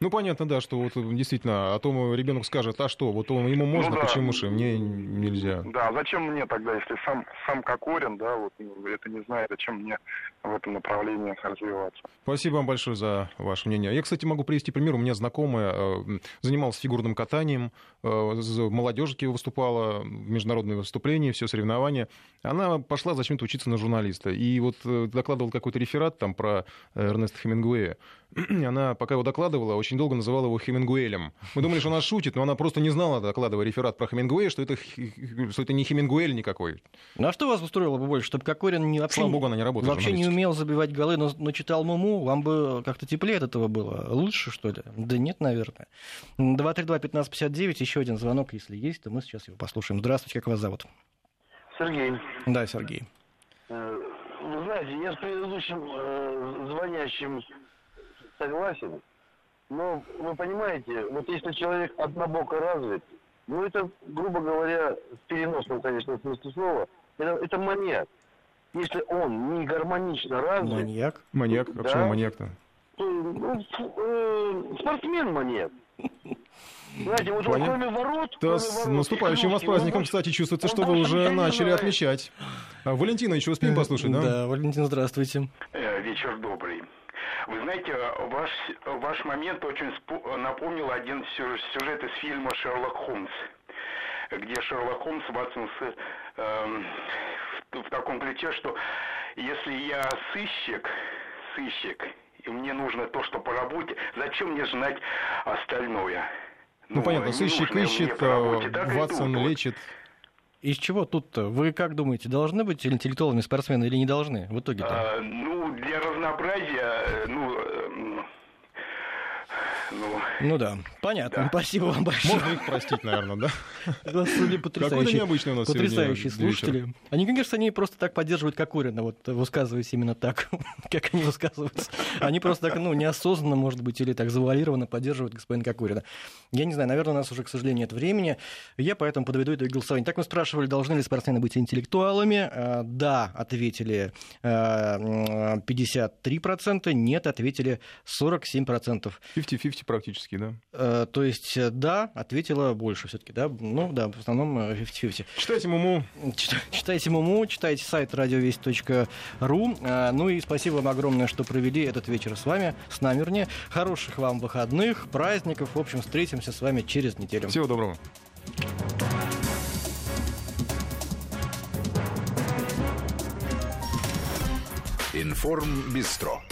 Ну, понятно, да, что вот действительно, а то ребенок скажет, а что, вот он, ему можно, ну, да. почему же мне нельзя? Да, зачем мне тогда, если сам, сам Кокорин, да, вот это не знает, зачем мне в этом направлении развиваться. Спасибо вам большое за ваше мнение. Я, кстати, могу привести пример. У меня знакомая э, занималась фигурным катанием, э, в молодежке выступала, в международные выступления, все соревнования. Она пошла зачем-то учиться на журналиста. И вот э, докладывал какой-то реферат там про Эрнеста Хемингуэя. Она, пока его докладывала, очень долго называла его Хемингуэлем. Мы думали, что она шутит, но она просто не знала, докладывая реферат про Хемингуэя, что это, что это не Хемингуэль никакой. Ну а что вас устроило бы больше, чтобы Кокорин не, вообще, Слава богу, она не работает вообще не умел забивать голы, но, но читал Муму, вам бы как-то теплее от этого было? Лучше, что ли? Да нет, наверное. 232-1559, еще один звонок, если есть, то мы сейчас его послушаем. Здравствуйте, как вас зовут? Сергей. Да, Сергей. Э, вы знаете, я с предыдущим э, звонящим согласен, но вы понимаете, вот если человек однобоко развит, ну это, грубо говоря, в переносном, конечно, смысле слова, это, это маньяк. Если он не гармонично развит... Маньяк? Маньяк? А да, почему маньяк-то? Ну, э, спортсмен маньяк. Знаете, вот Понятно. кроме ворот... Да, кроме с ворот, наступающим вас праздником, кстати, чувствуется, что вы уже начали отмечать. А, Валентина, еще успеем послушать, да? Да, Валентин, здравствуйте. Э, вечер добрый. Вы знаете, ваш, ваш момент очень напомнил один сюжет из фильма «Шерлок Холмс», где Шерлок Холмс, Ватсон, э, в, в таком ключе, что если я сыщик, сыщик, и мне нужно то, что по работе, зачем мне знать остальное? Ну, ну понятно, сыщик ищет, работе, Ватсон лечит. Из чего тут-то? Вы как думаете, должны быть интеллектуалами спортсмены или не должны в итоге-то? А, ну, для разнообразия, э, ну, э, ну, ну да, понятно. Да. Спасибо вам большое. Можно их простить, наверное, да? Господи, потрясающие. необычный у нас Потрясающие слушатели. Вечер. Они, конечно, они просто так поддерживают Кокорина, вот высказываясь именно так, как они высказываются. Они просто так, ну, неосознанно, может быть, или так завуалированно поддерживают господина Кокорина. Я не знаю, наверное, у нас уже, к сожалению, нет времени. Я поэтому подведу итоги голосования. Так мы спрашивали, должны ли спортсмены быть интеллектуалами. А, да, ответили 53%, нет, ответили 47%. 50-50 практически, да? Э, то есть, э, да, ответила больше все-таки, да? Ну, да, в основном 50-50. Э, читайте Муму. Читайте Муму, читайте сайт радиовесть.ру. Ну и спасибо вам огромное, что провели этот вечер с вами, с нами, вернее. Хороших вам выходных, праздников. В общем, встретимся с вами через неделю. Всего доброго. Информ Бистро